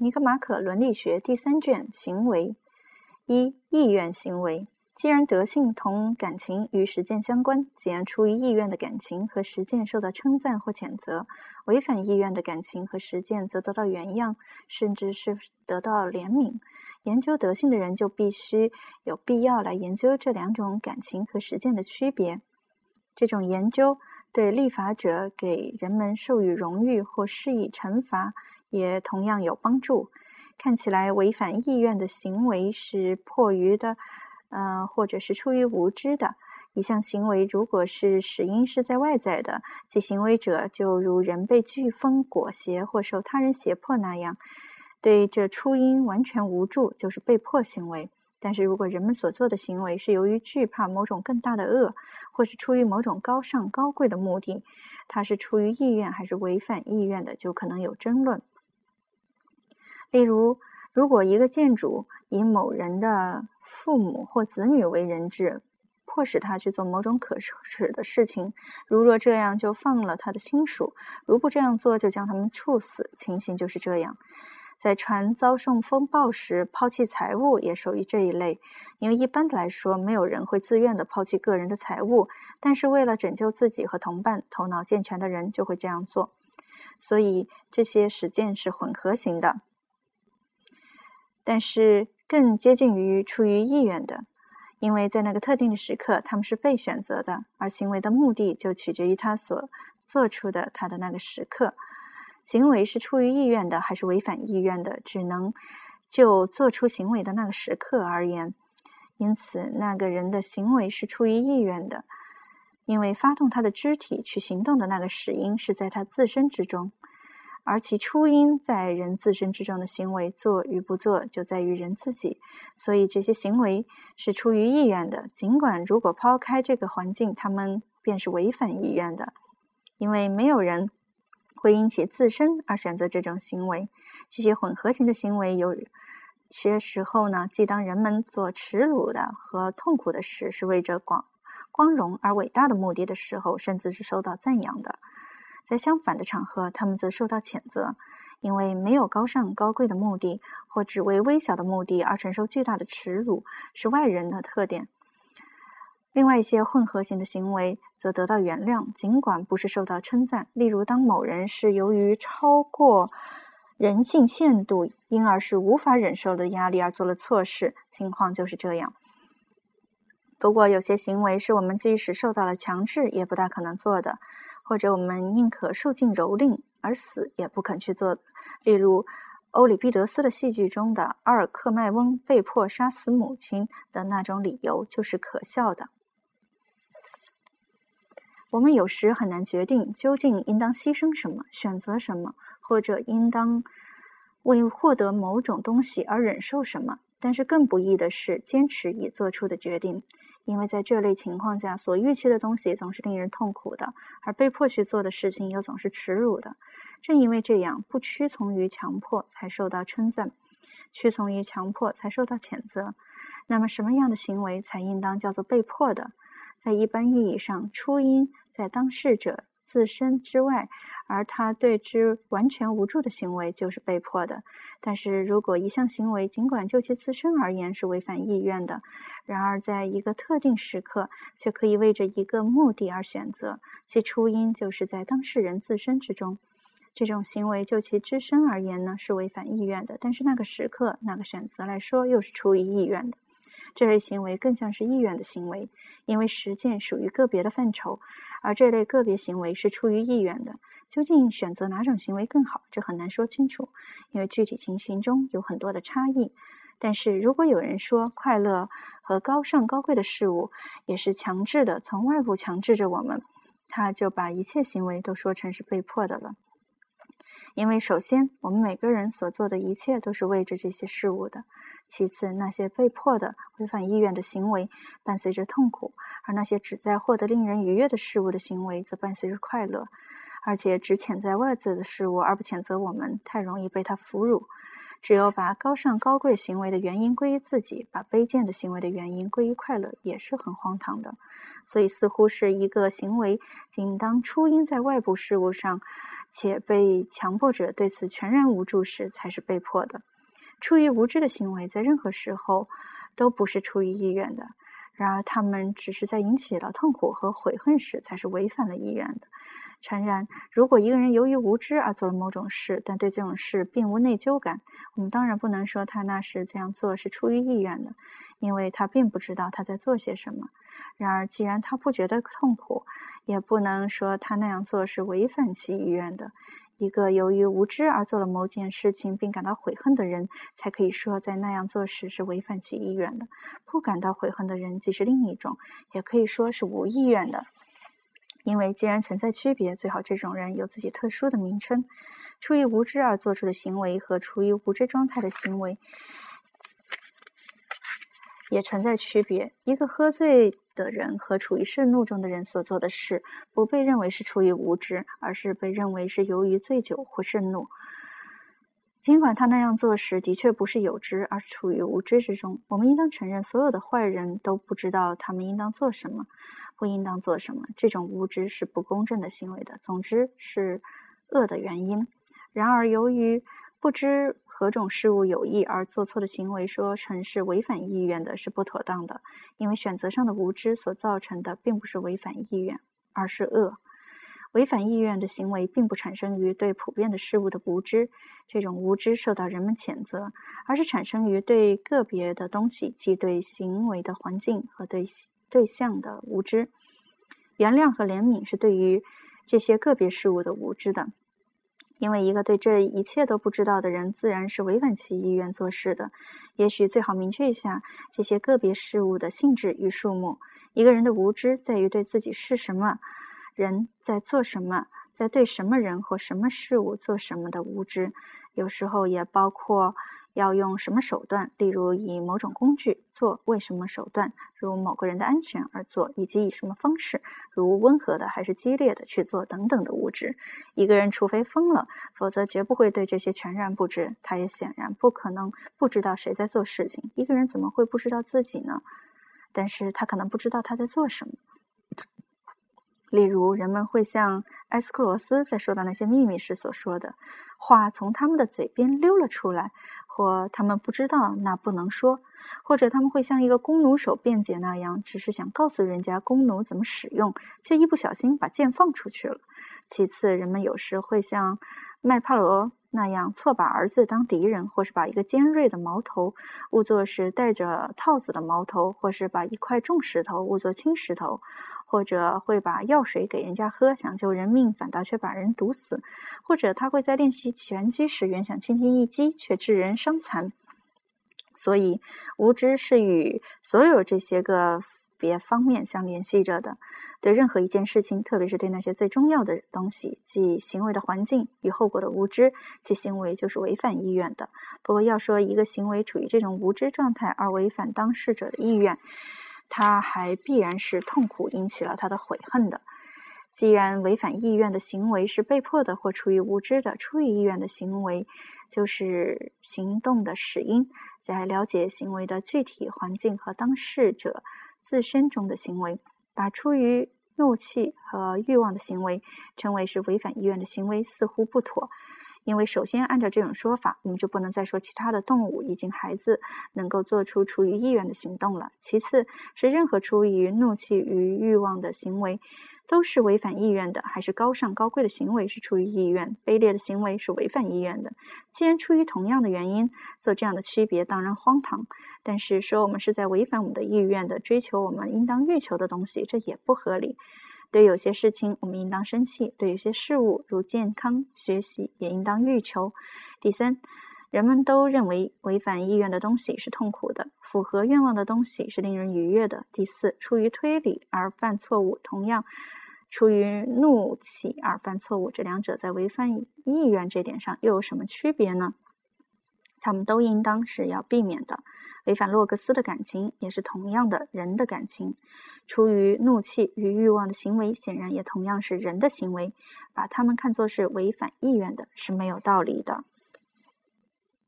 尼格马可伦理学第三卷行为一意愿行为。既然德性同感情与实践相关，既然出于意愿的感情和实践受到称赞或谴责，违反意愿的感情和实践则得到原谅，甚至是得到怜悯。研究德性的人就必须有必要来研究这两种感情和实践的区别。这种研究对立法者给人们授予荣誉或施以惩罚。也同样有帮助。看起来违反意愿的行为是迫于的，呃，或者是出于无知的。一项行为如果是始因是在外在的，其行为者就如人被飓风裹挟或受他人胁迫那样，对这初因完全无助，就是被迫行为。但是如果人们所做的行为是由于惧怕某种更大的恶，或是出于某种高尚高贵的目的，它是出于意愿还是违反意愿的，就可能有争论。例如，如果一个建主以某人的父母或子女为人质，迫使他去做某种可耻的事情，如若这样就放了他的亲属，如不这样做就将他们处死，情形就是这样。在船遭受风暴时，抛弃财物也属于这一类，因为一般的来说，没有人会自愿的抛弃个人的财物，但是为了拯救自己和同伴，头脑健全的人就会这样做。所以这些实践是混合型的。但是更接近于出于意愿的，因为在那个特定的时刻，他们是被选择的，而行为的目的就取决于他所做出的他的那个时刻。行为是出于意愿的还是违反意愿的，只能就做出行为的那个时刻而言。因此，那个人的行为是出于意愿的，因为发动他的肢体去行动的那个始因是在他自身之中。而其初因在人自身之中的行为做与不做，就在于人自己。所以这些行为是出于意愿的，尽管如果抛开这个环境，他们便是违反意愿的，因为没有人会因其自身而选择这种行为。这些混合型的行为，有些时候呢，既当人们做耻辱的和痛苦的事，是为着广光荣而伟大的目的的时候，甚至是受到赞扬的。在相反的场合，他们则受到谴责，因为没有高尚高贵的目的，或只为微小的目的而承受巨大的耻辱，是外人的特点。另外一些混合型的行为则得到原谅，尽管不是受到称赞。例如，当某人是由于超过人性限度，因而是无法忍受的压力而做了错事，情况就是这样。不过，有些行为是我们即使受到了强制，也不大可能做的。或者我们宁可受尽蹂躏而死，也不肯去做。例如，欧里庇得斯的戏剧中的阿尔克迈翁被迫杀死母亲的那种理由，就是可笑的。我们有时很难决定究竟应当牺牲什么、选择什么，或者应当为获得某种东西而忍受什么。但是更不易的是坚持已做出的决定。因为在这类情况下，所预期的东西总是令人痛苦的，而被迫去做的事情又总是耻辱的。正因为这样，不屈从于强迫才受到称赞，屈从于强迫才受到谴责。那么，什么样的行为才应当叫做被迫的？在一般意义上，初因在当事者。自身之外，而他对之完全无助的行为就是被迫的。但是如果一项行为尽管就其自身而言是违反意愿的，然而在一个特定时刻却可以为着一个目的而选择，其初因就是在当事人自身之中，这种行为就其自身而言呢是违反意愿的，但是那个时刻那个选择来说又是出于意愿的。这类行为更像是意愿的行为，因为实践属于个别的范畴，而这类个别行为是出于意愿的。究竟选择哪种行为更好，这很难说清楚，因为具体情形中有很多的差异。但是如果有人说快乐和高尚高贵的事物也是强制的，从外部强制着我们，他就把一切行为都说成是被迫的了。因为首先，我们每个人所做的一切都是为着这些事物的；其次，那些被迫的、违反意愿的行为伴随着痛苦，而那些旨在获得令人愉悦的事物的行为则伴随着快乐。而且，只谴责外在的事物而不谴责我们，太容易被他俘虏。只有把高尚高贵行为的原因归于自己，把卑贱的行为的原因归于快乐，也是很荒唐的。所以，似乎是一个行为仅当初因在外部事物上。且被强迫者对此全然无助时，才是被迫的。出于无知的行为，在任何时候都不是出于意愿的。然而，他们只是在引起了痛苦和悔恨时，才是违反了意愿的。诚然，如果一个人由于无知而做了某种事，但对这种事并无内疚感，我们当然不能说他那时这样做是出于意愿的，因为他并不知道他在做些什么。然而，既然他不觉得痛苦，也不能说他那样做是违反其意愿的。一个由于无知而做了某件事情并感到悔恨的人，才可以说在那样做时是违反其意愿的。不感到悔恨的人，即是另一种，也可以说是无意愿的。因为既然存在区别，最好这种人有自己特殊的名称。出于无知而做出的行为和处于无知状态的行为。也存在区别。一个喝醉的人和处于盛怒中的人所做的事，不被认为是出于无知，而是被认为是由于醉酒或盛怒。尽管他那样做时的确不是有知，而是处于无知之中。我们应当承认，所有的坏人都不知道他们应当做什么，不应当做什么。这种无知是不公正的行为的，总之是恶的原因。然而，由于不知。何种事物有意而做错的行为，说成是违反意愿的，是不妥当的。因为选择上的无知所造成的，并不是违反意愿，而是恶。违反意愿的行为，并不产生于对普遍的事物的无知，这种无知受到人们谴责，而是产生于对个别的东西，即对行为的环境和对对象的无知。原谅和怜悯是对于这些个别事物的无知的。因为一个对这一切都不知道的人，自然是违反其意愿做事的。也许最好明确一下这些个别事物的性质与数目。一个人的无知在于对自己是什么人在做什么，在对什么人或什么事物做什么的无知，有时候也包括。要用什么手段？例如以某种工具做为什么手段，如某个人的安全而做，以及以什么方式，如温和的还是激烈的去做等等的物质。一个人除非疯了，否则绝不会对这些全然不知。他也显然不可能不知道谁在做事情。一个人怎么会不知道自己呢？但是他可能不知道他在做什么。例如，人们会像埃斯克罗斯在说到那些秘密时所说的话，从他们的嘴边溜了出来。或他们不知道那不能说，或者他们会像一个弓弩手辩解那样，只是想告诉人家弓弩怎么使用，却一不小心把箭放出去了。其次，人们有时会像麦帕罗那样，错把儿子当敌人，或是把一个尖锐的矛头误作是带着套子的矛头，或是把一块重石头误作轻石头。或者会把药水给人家喝，想救人命，反倒却把人毒死；或者他会在练习拳击时，原想轻轻一击，却致人伤残。所以，无知是与所有这些个别方面相联系着的。对任何一件事情，特别是对那些最重要的东西，即行为的环境与后果的无知，其行为就是违反意愿的。不过，要说一个行为处于这种无知状态而违反当事者的意愿，他还必然是痛苦引起了他的悔恨的。既然违反意愿的行为是被迫的或出于无知的，出于意愿的行为就是行动的始因。在了解行为的具体环境和当事者自身中的行为，把出于怒气和欲望的行为称为是违反意愿的行为，似乎不妥。因为首先，按照这种说法，我们就不能再说其他的动物以及孩子能够做出出于意愿的行动了。其次，是任何出于怒气与欲望的行为，都是违反意愿的；还是高尚高贵的行为是出于意愿，卑劣的行为是违反意愿的。既然出于同样的原因做这样的区别，当然荒唐。但是说我们是在违反我们的意愿的追求我们应当欲求的东西，这也不合理。对有些事情，我们应当生气；对有些事物，如健康、学习，也应当欲求。第三，人们都认为违反意愿的东西是痛苦的，符合愿望的东西是令人愉悦的。第四，出于推理而犯错误，同样出于怒气而犯错误，这两者在违反意愿这点上又有什么区别呢？他们都应当是要避免的。违反洛格斯的感情也是同样的人的感情，出于怒气与欲望的行为显然也同样是人的行为，把他们看作是违反意愿的是没有道理的。